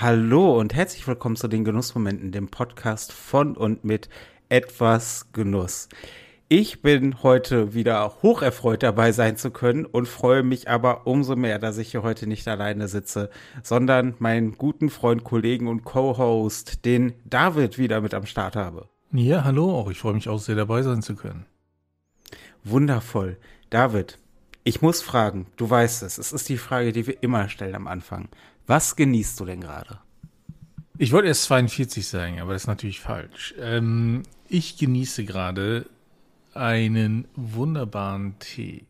Hallo und herzlich willkommen zu den Genussmomenten, dem Podcast von und mit etwas Genuss. Ich bin heute wieder hocherfreut dabei sein zu können und freue mich aber umso mehr, dass ich hier heute nicht alleine sitze, sondern meinen guten Freund, Kollegen und Co-Host, den David, wieder mit am Start habe. Ja, hallo, auch ich freue mich auch sehr dabei sein zu können. Wundervoll. David, ich muss fragen, du weißt es, es ist die Frage, die wir immer stellen am Anfang. Was genießt du denn gerade? Ich wollte erst 42 sagen, aber das ist natürlich falsch. Ähm, ich genieße gerade einen wunderbaren Tee.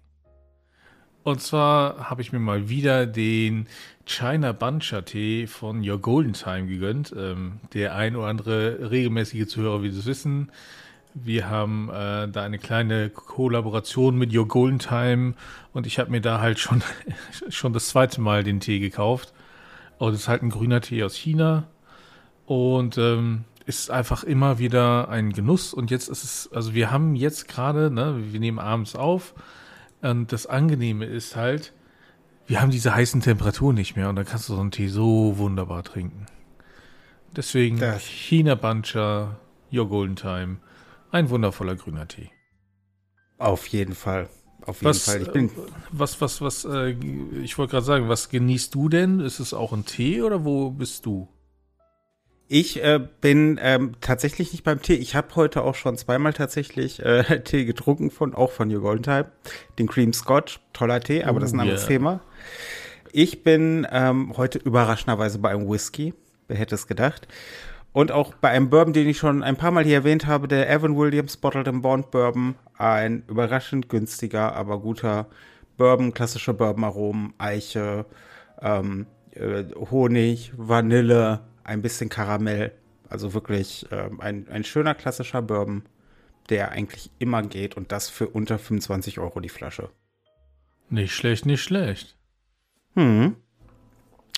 Und zwar habe ich mir mal wieder den China Bancha Tee von Your Golden Time gegönnt. Ähm, der ein oder andere regelmäßige Zuhörer wird es wissen. Wir haben äh, da eine kleine Kollaboration mit Your Golden Time und ich habe mir da halt schon, schon das zweite Mal den Tee gekauft. Und es ist halt ein grüner Tee aus China. Und ähm, ist einfach immer wieder ein Genuss. Und jetzt ist es, also wir haben jetzt gerade, ne, wir nehmen abends auf. Und das Angenehme ist halt, wir haben diese heißen Temperaturen nicht mehr. Und dann kannst du so einen Tee so wunderbar trinken. Deswegen das. China Bancha, Your Golden Time. Ein wundervoller grüner Tee. Auf jeden Fall. Auf jeden was, Fall. Ich bin äh, was, was, was, äh, ich wollte gerade sagen, was genießt du denn? Ist es auch ein Tee oder wo bist du? Ich äh, bin ähm, tatsächlich nicht beim Tee. Ich habe heute auch schon zweimal tatsächlich äh, Tee getrunken von auch von Your Golden Time, den Cream Scotch, toller Tee, aber das ist ein anderes yeah. Thema. Ich bin ähm, heute überraschenderweise bei einem Whisky. Wer hätte es gedacht? Und auch bei einem Bourbon, den ich schon ein paar Mal hier erwähnt habe, der Evan Williams Bottled and Bond Bourbon. Ein überraschend günstiger, aber guter Bourbon, klassische Bourbon-Aromen, Eiche, ähm, äh, Honig, Vanille, ein bisschen Karamell. Also wirklich ähm, ein, ein schöner klassischer Bourbon, der eigentlich immer geht und das für unter 25 Euro die Flasche. Nicht schlecht, nicht schlecht. Hm.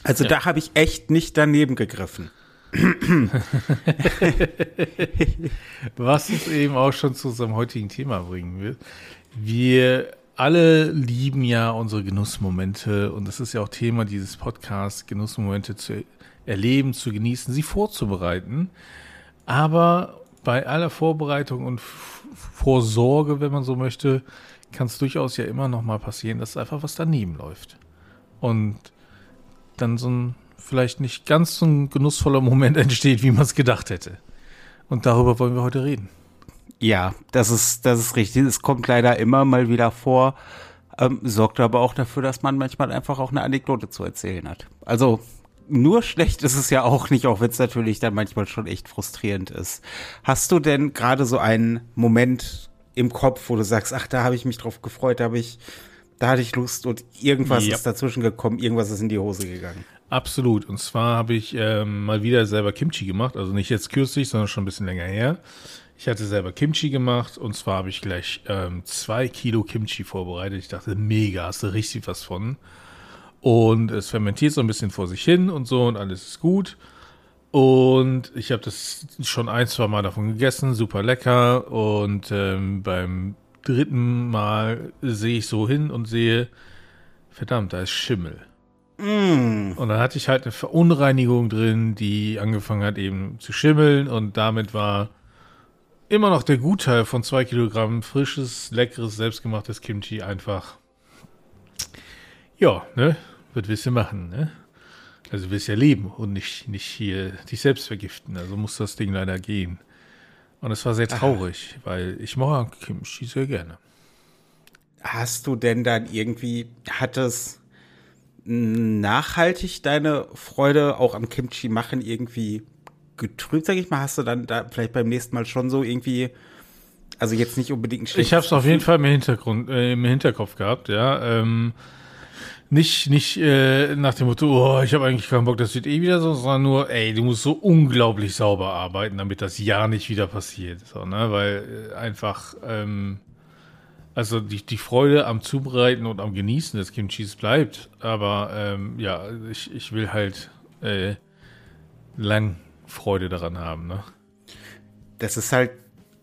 Also ja. da habe ich echt nicht daneben gegriffen. Was uns eben auch schon zu unserem heutigen Thema bringen wird. Wir alle lieben ja unsere Genussmomente und das ist ja auch Thema dieses Podcasts, Genussmomente zu erleben, zu genießen, sie vorzubereiten. Aber bei aller Vorbereitung und Vorsorge, wenn man so möchte, kann es durchaus ja immer noch mal passieren, dass einfach was daneben läuft. Und dann so ein vielleicht nicht ganz so ein genussvoller Moment entsteht, wie man es gedacht hätte. Und darüber wollen wir heute reden. Ja, das ist, das ist richtig. Es kommt leider immer mal wieder vor, ähm, sorgt aber auch dafür, dass man manchmal einfach auch eine Anekdote zu erzählen hat. Also nur schlecht ist es ja auch nicht, auch wenn es natürlich dann manchmal schon echt frustrierend ist. Hast du denn gerade so einen Moment im Kopf, wo du sagst, ach, da habe ich mich drauf gefreut, da habe ich, da hatte ich Lust und irgendwas ja. ist dazwischen gekommen, irgendwas ist in die Hose gegangen. Absolut. Und zwar habe ich ähm, mal wieder selber Kimchi gemacht, also nicht jetzt kürzlich, sondern schon ein bisschen länger her. Ich hatte selber Kimchi gemacht und zwar habe ich gleich ähm, zwei Kilo Kimchi vorbereitet. Ich dachte, mega, hast du richtig was von. Und es fermentiert so ein bisschen vor sich hin und so und alles ist gut. Und ich habe das schon ein, zwei Mal davon gegessen, super lecker. Und ähm, beim dritten Mal sehe ich so hin und sehe, verdammt, da ist Schimmel. Mm. Und dann hatte ich halt eine Verunreinigung drin, die angefangen hat eben zu schimmeln und damit war immer noch der Gutteil von zwei Kilogramm frisches, leckeres, selbstgemachtes Kimchi einfach. Ja, ne? Was willst du machen, ne? Also willst ja leben und nicht, nicht hier dich selbst vergiften. Also muss das Ding leider gehen. Und es war sehr traurig, Aha. weil ich mag Kimchi sehr gerne. Hast du denn dann irgendwie, hat es nachhaltig deine Freude auch am Kimchi machen irgendwie getrübt, sag ich mal? Hast du dann da vielleicht beim nächsten Mal schon so irgendwie, also jetzt nicht unbedingt ein Ich habe es auf jeden Fall im Hintergrund, äh, im Hinterkopf gehabt, ja. Ähm, nicht, nicht äh, nach dem Motto, oh, ich habe eigentlich keinen Bock, das wird eh wieder so, sondern nur, ey, du musst so unglaublich sauber arbeiten, damit das ja nicht wieder passiert. So, ne? Weil äh, einfach, ähm, also die, die Freude am Zubereiten und am Genießen des Kimchis bleibt. Aber ähm, ja, ich, ich will halt äh, lang Freude daran haben. Ne? Das ist halt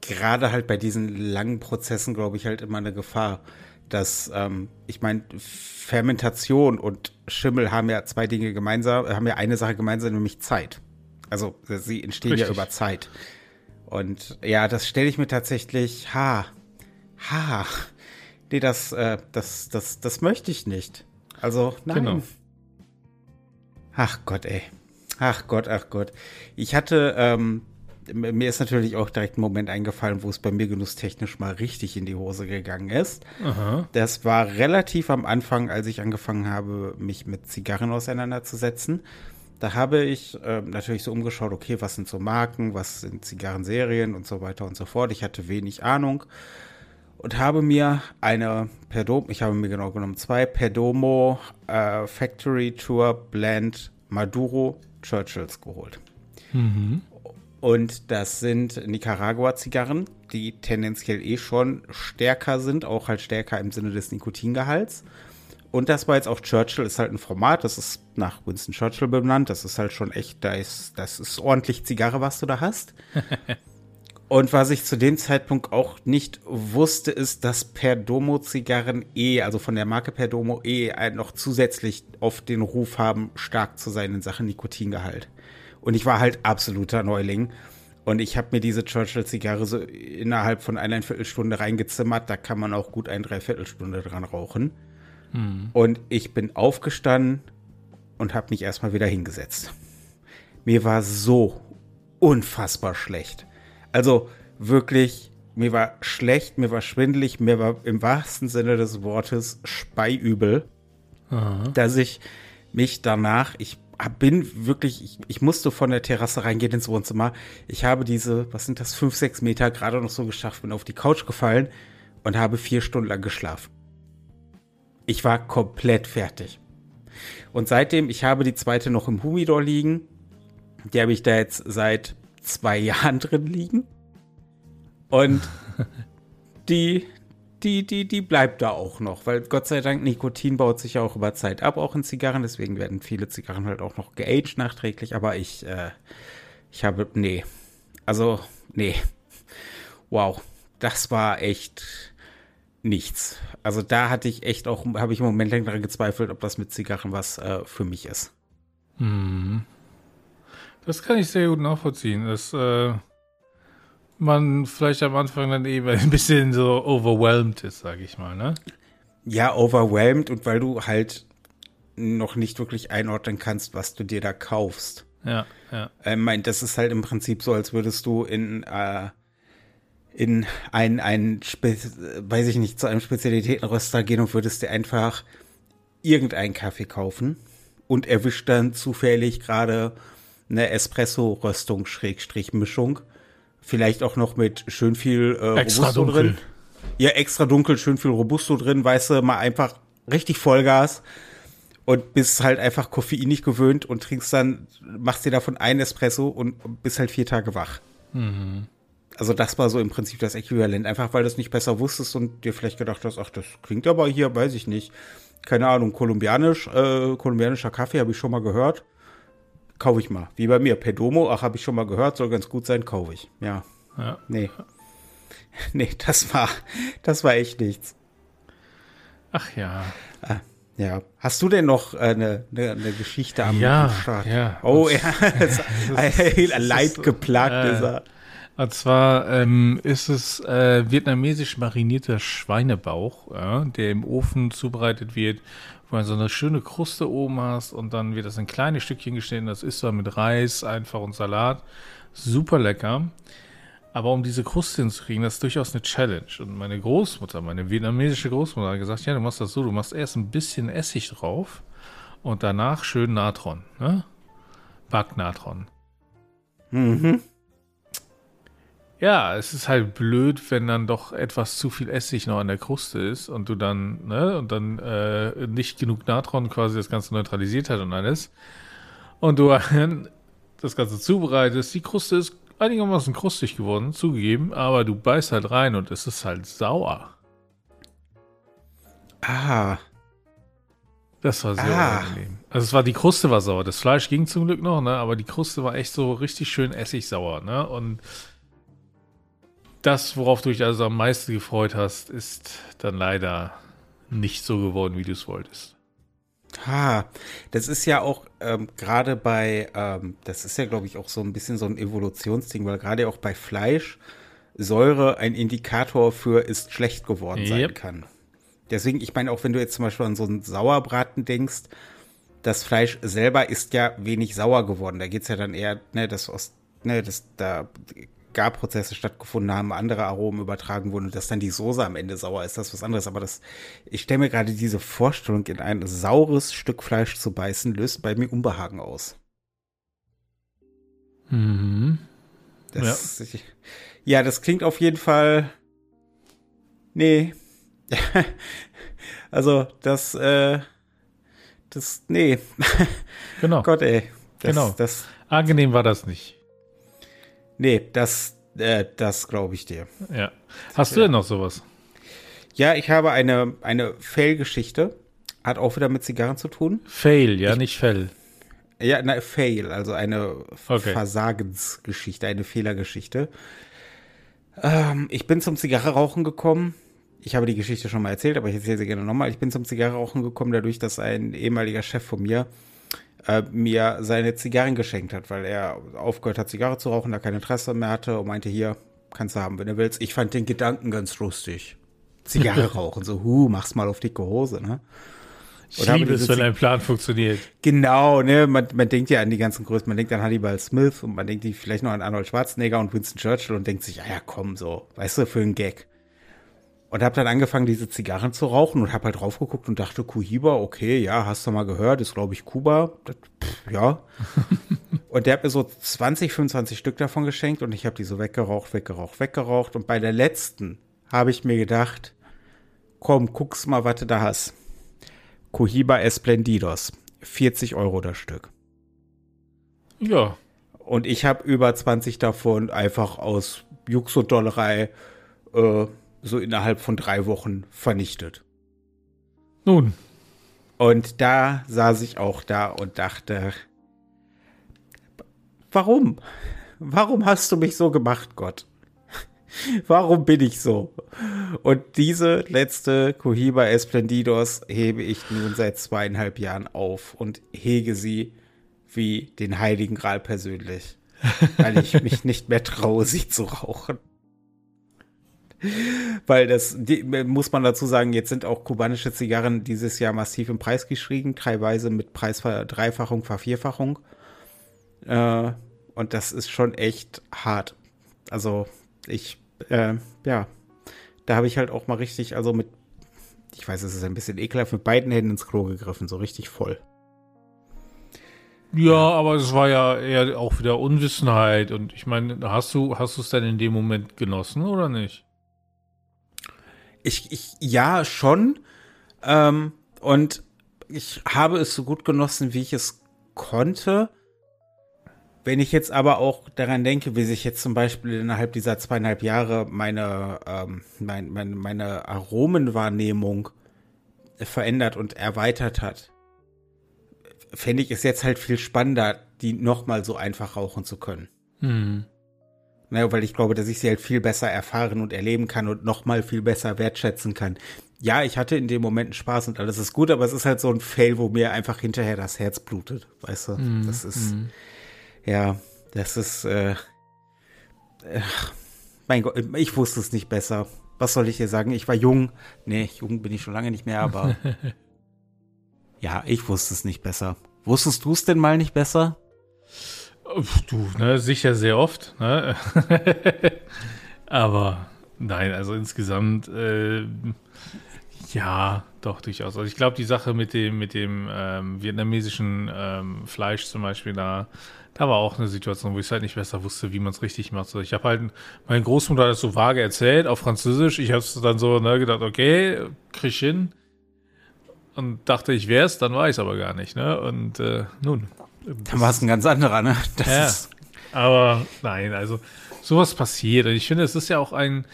gerade halt bei diesen langen Prozessen, glaube ich, halt immer eine Gefahr dass, ähm, ich meine, Fermentation und Schimmel haben ja zwei Dinge gemeinsam, haben ja eine Sache gemeinsam, nämlich Zeit. Also sie entstehen Richtig. ja über Zeit. Und ja, das stelle ich mir tatsächlich, ha, ha, nee, das, äh, das, das, das möchte ich nicht. Also, nein. Genau. Ach Gott, ey. Ach Gott, ach Gott. Ich hatte, ähm, mir ist natürlich auch direkt ein Moment eingefallen, wo es bei mir genusstechnisch mal richtig in die Hose gegangen ist. Aha. Das war relativ am Anfang, als ich angefangen habe, mich mit Zigarren auseinanderzusetzen. Da habe ich äh, natürlich so umgeschaut, okay, was sind so Marken, was sind Zigarrenserien und so weiter und so fort. Ich hatte wenig Ahnung und habe mir eine Perdomo, ich habe mir genau genommen zwei Perdomo äh, Factory Tour Blend Maduro Churchills geholt. Mhm. Und das sind Nicaragua-Zigarren, die tendenziell eh schon stärker sind, auch halt stärker im Sinne des Nikotingehalts. Und das war jetzt auch Churchill, ist halt ein Format, das ist nach Winston Churchill benannt. Das ist halt schon echt, da ist, das ist ordentlich Zigarre, was du da hast. Und was ich zu dem Zeitpunkt auch nicht wusste, ist, dass Perdomo-Zigarren eh, also von der Marke Perdomo eh noch zusätzlich auf den Ruf haben, stark zu sein in Sachen Nikotingehalt. Und ich war halt absoluter Neuling. Und ich habe mir diese Churchill-Zigarre so innerhalb von einer Viertelstunde reingezimmert. Da kann man auch gut ein Dreiviertelstunde dran rauchen. Mhm. Und ich bin aufgestanden und habe mich erstmal wieder hingesetzt. Mir war so unfassbar schlecht. Also wirklich, mir war schlecht, mir war schwindelig, mir war im wahrsten Sinne des Wortes speiübel, Aha. dass ich mich danach, ich bin wirklich, ich, ich, musste von der Terrasse reingehen ins Wohnzimmer. Ich habe diese, was sind das, fünf, sechs Meter gerade noch so geschafft, bin auf die Couch gefallen und habe vier Stunden lang geschlafen. Ich war komplett fertig. Und seitdem, ich habe die zweite noch im Humidor liegen. Die habe ich da jetzt seit zwei Jahren drin liegen. Und die, die, die, die bleibt da auch noch, weil Gott sei Dank Nikotin baut sich ja auch über Zeit ab, auch in Zigarren. Deswegen werden viele Zigarren halt auch noch geaged nachträglich. Aber ich, äh, ich habe, nee. Also, nee. Wow. Das war echt nichts. Also da hatte ich echt auch, habe ich im Moment lang daran gezweifelt, ob das mit Zigarren was äh, für mich ist. Hm. Das kann ich sehr gut nachvollziehen. Dass äh, man vielleicht am Anfang dann eben ein bisschen so overwhelmed ist, sage ich mal, ne? Ja, overwhelmed und weil du halt noch nicht wirklich einordnen kannst, was du dir da kaufst. Ja, ja. Ich meine, das ist halt im Prinzip so, als würdest du in äh, in ein, ein weiß ich nicht, zu einem Spezialitätenröster gehen und würdest dir einfach irgendeinen Kaffee kaufen und erwischt dann zufällig gerade eine Espresso-Röstung, Schrägstrich Mischung. Vielleicht auch noch mit schön viel äh, extra Robusto dunkel. drin. Ja, extra dunkel, schön viel Robusto drin, weißt du, mal einfach richtig Vollgas und bist halt einfach Koffein nicht gewöhnt und trinkst dann, machst dir davon einen Espresso und bist halt vier Tage wach. Mhm also das war so im Prinzip das Äquivalent, einfach weil du es nicht besser wusstest und dir vielleicht gedacht hast, ach, das klingt aber hier, weiß ich nicht, keine Ahnung, kolumbianisch, äh, kolumbianischer Kaffee habe ich schon mal gehört, kaufe ich mal. Wie bei mir, Perdomo, ach, habe ich schon mal gehört, soll ganz gut sein, kaufe ich. Ja. ja. Nee. Nee, das war, das war echt nichts. Ach ja. Ah, ja. Hast du denn noch eine, eine, eine Geschichte am ja, Start? Ja. Oh, ja. Leid geplagt äh, ist er. Und zwar ähm, ist es äh, vietnamesisch marinierter Schweinebauch, ja, der im Ofen zubereitet wird, wo man so eine schöne Kruste oben hast und dann wird das in kleine Stückchen geschnitten. Das ist zwar mit Reis einfach und Salat. Super lecker. Aber um diese Kruste hinzukriegen, das ist durchaus eine Challenge. Und meine Großmutter, meine vietnamesische Großmutter hat gesagt, ja, du machst das so, du machst erst ein bisschen Essig drauf und danach schön Natron, ne? Backnatron. Mhm. Ja, es ist halt blöd, wenn dann doch etwas zu viel Essig noch an der Kruste ist und du dann, ne, und dann äh, nicht genug Natron quasi das Ganze neutralisiert hat und alles. Und du das Ganze zubereitest. Die Kruste ist einigermaßen krustig geworden, zugegeben, aber du beißt halt rein und es ist halt sauer. Ah. Das war sehr ah. unangenehm. Also es war, die Kruste war sauer. Das Fleisch ging zum Glück noch, ne, aber die Kruste war echt so richtig schön essigsauer, ne, und das, worauf du dich also am meisten gefreut hast, ist dann leider nicht so geworden, wie du es wolltest. Ha, das ist ja auch ähm, gerade bei, ähm, das ist ja, glaube ich, auch so ein bisschen so ein Evolutionsding, weil gerade auch bei Fleisch Säure ein Indikator für ist schlecht geworden sein yep. kann. Deswegen, ich meine, auch wenn du jetzt zum Beispiel an so einen Sauerbraten denkst, das Fleisch selber ist ja wenig sauer geworden. Da geht es ja dann eher, ne, dass aus, ne, dass da Garprozesse stattgefunden haben, andere Aromen übertragen wurden und dass dann die Soße am Ende sauer ist, das ist was anderes. Aber das, ich stelle mir gerade diese Vorstellung, in ein saures Stück Fleisch zu beißen, löst bei mir Unbehagen aus. Mhm. Das, ja. Ich, ja, das klingt auf jeden Fall. Nee. also, das, äh, das, nee. Genau. Gott, ey. Das, genau. Das, Angenehm war das nicht. Nee, das, äh, das glaube ich dir. Ja. Hast du denn noch sowas? Ja, ich habe eine, eine Fail-Geschichte. Hat auch wieder mit Zigarren zu tun. Fail, ja, ich, nicht Fell. Ja, na, Fail, also eine okay. Versagensgeschichte, eine Fehlergeschichte. Ähm, ich bin zum Zigarre-Rauchen gekommen. Ich habe die Geschichte schon mal erzählt, aber ich erzähle sie gerne nochmal. Ich bin zum Zigarre-Rauchen gekommen, dadurch, dass ein ehemaliger Chef von mir äh, mir seine Zigarren geschenkt hat, weil er aufgehört hat, Zigarre zu rauchen, da kein Interesse mehr hatte und meinte, hier, kannst du haben, wenn du willst. Ich fand den Gedanken ganz lustig. Zigarre rauchen, so, hu, mach's mal auf dicke Hose, ne? Ich liebe es, wenn ein Plan funktioniert. Genau, ne, man, man denkt ja an die ganzen Größen, man denkt an Hannibal Smith und man denkt vielleicht noch an Arnold Schwarzenegger und Winston Churchill und denkt sich, ja, ja, komm, so, weißt du, für einen Gag. Und habe dann angefangen, diese Zigarren zu rauchen und habe halt drauf geguckt und dachte, Kuhiba, okay, ja, hast du mal gehört, ist glaube ich Kuba. Das, pff, ja. und der hat mir so 20, 25 Stück davon geschenkt und ich habe die so weggeraucht, weggeraucht, weggeraucht. Und bei der letzten habe ich mir gedacht, komm, guck's mal, was du da hast. Cohiba Esplendidos. 40 Euro das Stück. Ja. Und ich habe über 20 davon einfach aus Jux und Dollerei äh, so innerhalb von drei Wochen vernichtet. Nun. Und da saß ich auch da und dachte, warum? Warum hast du mich so gemacht, Gott? Warum bin ich so? Und diese letzte Cohiba Esplendidos hebe ich nun seit zweieinhalb Jahren auf und hege sie wie den Heiligen Gral persönlich, weil ich mich nicht mehr traue, sie zu rauchen. Weil das die, muss man dazu sagen, jetzt sind auch kubanische Zigarren dieses Jahr massiv im Preis gestiegen, teilweise mit Preisverdreifachung, Vervierfachung. Äh, und das ist schon echt hart. Also ich, äh, ja, da habe ich halt auch mal richtig, also mit, ich weiß, es ist ein bisschen ekelhaft, mit beiden Händen ins Klo gegriffen, so richtig voll. Ja, aber es war ja eher auch wieder Unwissenheit und ich meine, hast du, hast du es denn in dem Moment genossen oder nicht? Ich, ich, ja, schon. Ähm, und ich habe es so gut genossen, wie ich es konnte. Wenn ich jetzt aber auch daran denke, wie sich jetzt zum Beispiel innerhalb dieser zweieinhalb Jahre meine, ähm, mein, mein, meine Aromenwahrnehmung verändert und erweitert hat, fände ich es jetzt halt viel spannender, die nochmal so einfach rauchen zu können. Mhm. Ne, weil ich glaube, dass ich sie halt viel besser erfahren und erleben kann und noch mal viel besser wertschätzen kann. Ja, ich hatte in dem Moment Spaß und alles ist gut, aber es ist halt so ein Fail, wo mir einfach hinterher das Herz blutet, weißt du? Mm, das ist, mm. ja, das ist, äh, äh, mein Gott, ich wusste es nicht besser. Was soll ich dir sagen? Ich war jung. Nee, jung bin ich schon lange nicht mehr, aber ja, ich wusste es nicht besser. Wusstest du es denn mal nicht besser? Du, ne, sicher sehr oft, ne? Aber nein, also insgesamt, äh, ja, doch durchaus. Also ich glaube, die Sache mit dem, mit dem ähm, vietnamesischen ähm, Fleisch zum Beispiel, da, da war auch eine Situation, wo ich halt nicht besser wusste, wie man es richtig macht. Also ich habe halt, meine Großmutter hat das so vage erzählt auf Französisch. Ich habe es dann so ne, gedacht, okay, krieg ich hin. Und dachte, ich wäre es, dann war ich es aber gar nicht. Ne? Und äh, nun, dann war es ein ganz anderer, ne? Das ja, ist aber nein, also sowas passiert. Und ich finde, es ist ja auch ein,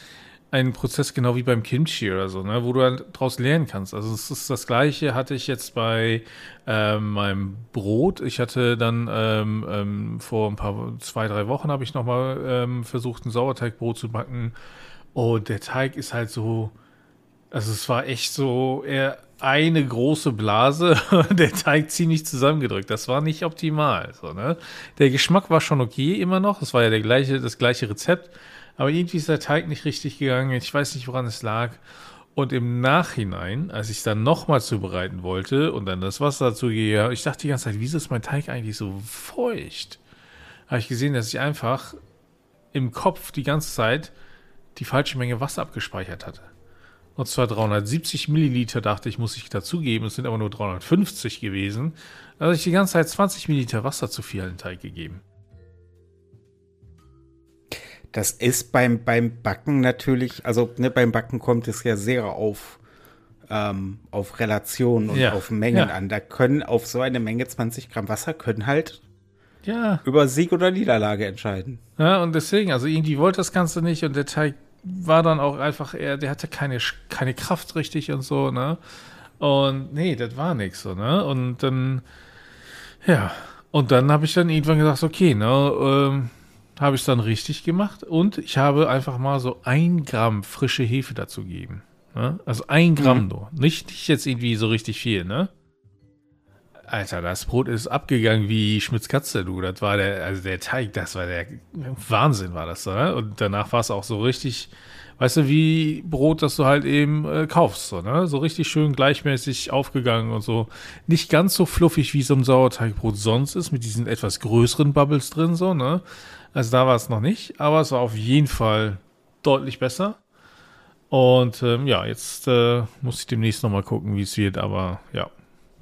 ein Prozess genau wie beim Kimchi oder so, ne, wo du dann daraus lernen kannst. Also es ist das Gleiche hatte ich jetzt bei ähm, meinem Brot. Ich hatte dann ähm, ähm, vor ein paar zwei drei Wochen habe ich noch mal ähm, versucht ein Sauerteigbrot zu backen und der Teig ist halt so Also es war echt so eher eine große Blase und der Teig ziemlich zusammengedrückt. Das war nicht optimal. So, ne? Der Geschmack war schon okay immer noch. Es war ja der gleiche, das gleiche Rezept. Aber irgendwie ist der Teig nicht richtig gegangen. Ich weiß nicht, woran es lag. Und im Nachhinein, als ich es dann nochmal zubereiten wollte und dann das Wasser dazu gehe, ich dachte die ganze Zeit, wieso ist mein Teig eigentlich so feucht? Habe ich gesehen, dass ich einfach im Kopf die ganze Zeit die falsche Menge Wasser abgespeichert hatte. Und zwar 370 Milliliter dachte ich, muss ich dazugeben. Es sind aber nur 350 gewesen. Also ich die ganze Zeit 20 Milliliter Wasser zu viel in den Teig gegeben. Das ist beim, beim Backen natürlich, also ne, beim Backen kommt es ja sehr auf, ähm, auf Relationen und ja, auf Mengen ja. an. Da können auf so eine Menge 20 Gramm Wasser können halt ja. über Sieg oder Niederlage entscheiden. Ja, und deswegen, also irgendwie wollte das Ganze nicht und der Teig war dann auch einfach eher, der hatte keine, keine Kraft richtig und so, ne? Und nee, das war nichts so, ne? Und dann, ja, und dann habe ich dann irgendwann gesagt, okay, ne, ähm, habe ich dann richtig gemacht und ich habe einfach mal so ein Gramm frische Hefe dazu gegeben. Ne? Also ein Gramm mhm. nur. Nicht, nicht jetzt irgendwie so richtig viel, ne? Alter, das Brot ist abgegangen wie Schmitz Katze, du. Das war der, also der Teig, das war der Wahnsinn, war das, ne? Und danach war es auch so richtig, weißt du, wie Brot, das du halt eben äh, kaufst, so, ne? So richtig schön gleichmäßig aufgegangen und so. Nicht ganz so fluffig, wie so ein Sauerteigbrot sonst ist, mit diesen etwas größeren Bubbles drin, so, ne? Also da war es noch nicht, aber es war auf jeden Fall deutlich besser. Und ähm, ja, jetzt äh, muss ich demnächst nochmal gucken, wie es wird, aber ja,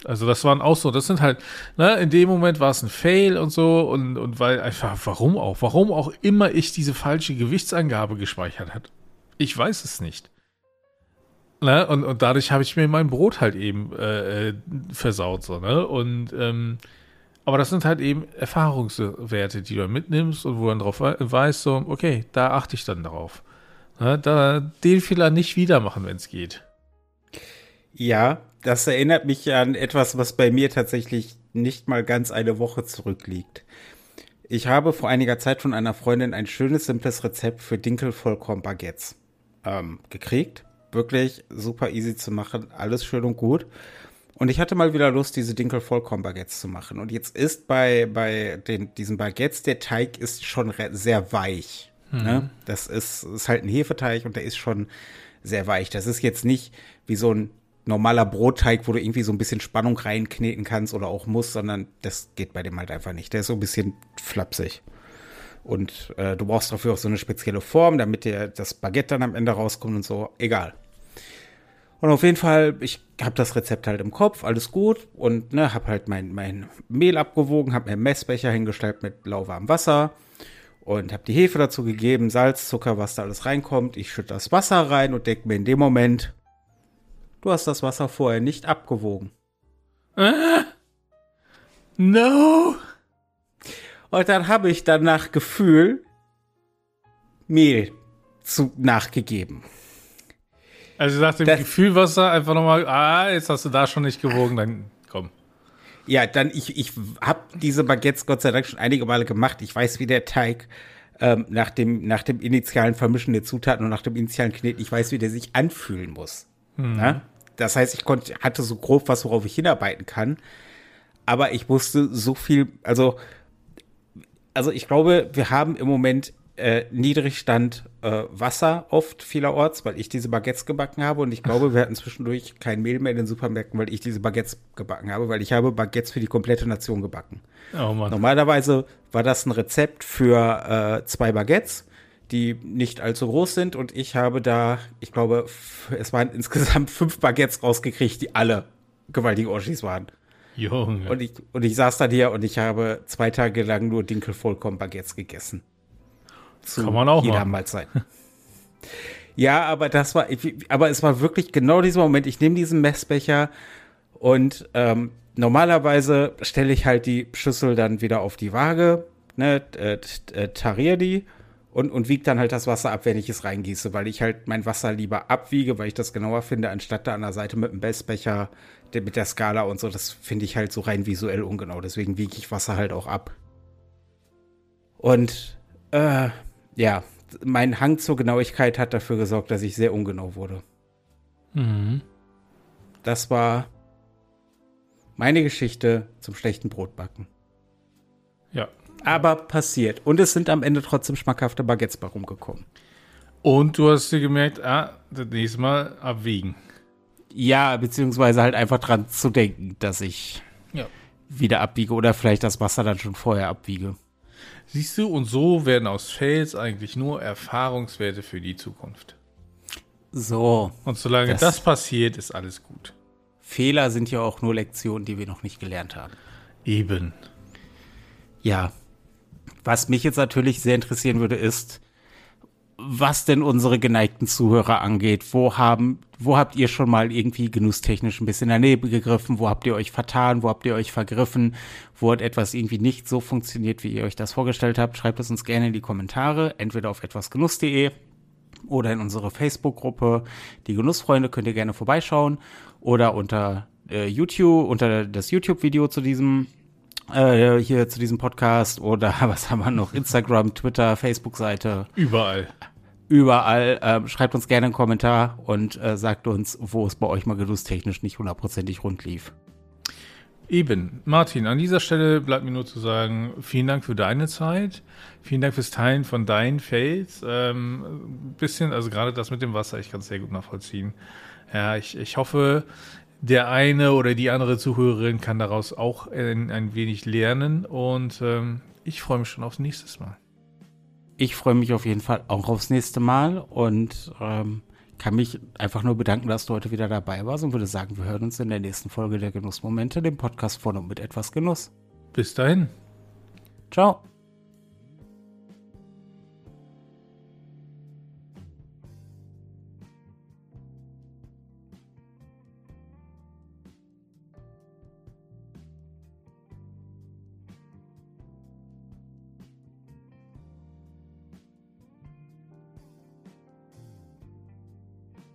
also das waren auch so, das sind halt, ne, in dem Moment war es ein Fail und so und, und weil einfach, warum auch, warum auch immer ich diese falsche Gewichtsangabe gespeichert hat. Ich weiß es nicht. Ne, und, und dadurch habe ich mir mein Brot halt eben äh, äh, versaut, so, ne? Und ähm, aber das sind halt eben Erfahrungswerte, die du mitnimmst und wo dann drauf weißt, so, okay, da achte ich dann darauf. Ne, da den Fehler nicht wieder machen, wenn es geht. Ja, das erinnert mich an etwas, was bei mir tatsächlich nicht mal ganz eine Woche zurückliegt. Ich habe vor einiger Zeit von einer Freundin ein schönes, simples Rezept für Dinkelvollkorn-Baguettes ähm, gekriegt. Wirklich super easy zu machen, alles schön und gut. Und ich hatte mal wieder Lust, diese Dinkelvollkorn-Baguettes zu machen. Und jetzt ist bei, bei den, diesen Baguettes, der Teig ist schon sehr weich. Mhm. Ne? Das ist, ist halt ein Hefeteig und der ist schon sehr weich. Das ist jetzt nicht wie so ein normaler Brotteig, wo du irgendwie so ein bisschen Spannung reinkneten kannst oder auch musst, sondern das geht bei dem halt einfach nicht. Der ist so ein bisschen flapsig. Und äh, du brauchst dafür auch so eine spezielle Form, damit dir das Baguette dann am Ende rauskommt und so. Egal. Und auf jeden Fall, ich habe das Rezept halt im Kopf, alles gut und ne, habe halt mein, mein Mehl abgewogen, habe mir einen Messbecher hingestellt mit lauwarmem Wasser und habe die Hefe dazu gegeben, Salz, Zucker, was da alles reinkommt. Ich schütte das Wasser rein und denke mir in dem Moment, Du hast das Wasser vorher nicht abgewogen. Äh? No. Und dann habe ich dann nach Gefühl Mehl zu, nachgegeben. Also nach dem das, Gefühl Wasser einfach nochmal, ah, jetzt hast du da schon nicht gewogen, dann komm. Ja, dann ich, ich habe diese Baguettes Gott sei Dank schon einige Male gemacht. Ich weiß, wie der Teig ähm, nach, dem, nach dem initialen Vermischen der Zutaten und nach dem initialen Kneten, ich weiß, wie der sich anfühlen muss. Mhm. Das heißt, ich konnte, hatte so grob was, worauf ich hinarbeiten kann. Aber ich musste so viel, also, also ich glaube, wir haben im Moment äh, Niedrigstand äh, Wasser oft vielerorts, weil ich diese Baguettes gebacken habe. Und ich glaube, wir hatten zwischendurch kein Mehl mehr in den Supermärkten, weil ich diese Baguettes gebacken habe, weil ich habe Baguettes für die komplette Nation gebacken. Oh. Normalerweise war das ein Rezept für äh, zwei Baguettes die nicht allzu groß sind. Und ich habe da, ich glaube, es waren insgesamt fünf Baguettes rausgekriegt, die alle gewaltige Oschis waren. Junge. Und ich, und ich saß da hier und ich habe zwei Tage lang nur Dinkelvollkorn-Baguettes gegessen. Zu Kann man auch jeder machen. Mahlzeit. ja, aber das war, aber es war wirklich genau dieser Moment. Ich nehme diesen Messbecher und ähm, normalerweise stelle ich halt die Schüssel dann wieder auf die Waage, ne, äh, äh, tariere die und, und wiegt dann halt das Wasser ab, wenn ich es reingieße, weil ich halt mein Wasser lieber abwiege, weil ich das genauer finde, anstatt da an der Seite mit dem Bestbecher, mit der Skala und so. Das finde ich halt so rein visuell ungenau. Deswegen wiege ich Wasser halt auch ab. Und äh, ja, mein Hang zur Genauigkeit hat dafür gesorgt, dass ich sehr ungenau wurde. Mhm. Das war meine Geschichte zum schlechten Brotbacken. Aber passiert. Und es sind am Ende trotzdem schmackhafte Baguettes bei rumgekommen. Und du hast dir gemerkt, ah, das nächste Mal abwiegen. Ja, beziehungsweise halt einfach dran zu denken, dass ich ja. wieder abwiege oder vielleicht das Wasser dann schon vorher abwiege. Siehst du, und so werden aus Fails eigentlich nur Erfahrungswerte für die Zukunft. So. Und solange das, das passiert, ist alles gut. Fehler sind ja auch nur Lektionen, die wir noch nicht gelernt haben. Eben. Ja. Was mich jetzt natürlich sehr interessieren würde, ist, was denn unsere geneigten Zuhörer angeht. Wo haben, wo habt ihr schon mal irgendwie genusstechnisch ein bisschen daneben gegriffen? Wo habt ihr euch vertan? Wo habt ihr euch vergriffen? Wo hat etwas irgendwie nicht so funktioniert, wie ihr euch das vorgestellt habt? Schreibt es uns gerne in die Kommentare, entweder auf etwasgenuss.de oder in unsere Facebook-Gruppe. Die Genussfreunde könnt ihr gerne vorbeischauen oder unter äh, YouTube, unter das YouTube-Video zu diesem äh, hier zu diesem Podcast oder was haben wir noch? Instagram, Twitter, Facebook-Seite. Überall. Überall. Äh, schreibt uns gerne einen Kommentar und äh, sagt uns, wo es bei euch mal genusstechnisch nicht hundertprozentig rund lief. Eben. Martin, an dieser Stelle bleibt mir nur zu sagen, vielen Dank für deine Zeit. Vielen Dank fürs Teilen von deinen Fails. Ähm, bisschen, also gerade das mit dem Wasser, ich kann es sehr gut nachvollziehen. Ja, ich, ich hoffe, der eine oder die andere Zuhörerin kann daraus auch ein, ein wenig lernen und ähm, ich freue mich schon aufs nächste Mal. Ich freue mich auf jeden Fall auch aufs nächste Mal und ähm, kann mich einfach nur bedanken, dass du heute wieder dabei warst und würde sagen, wir hören uns in der nächsten Folge der Genussmomente, dem Podcast von und mit etwas Genuss. Bis dahin. Ciao.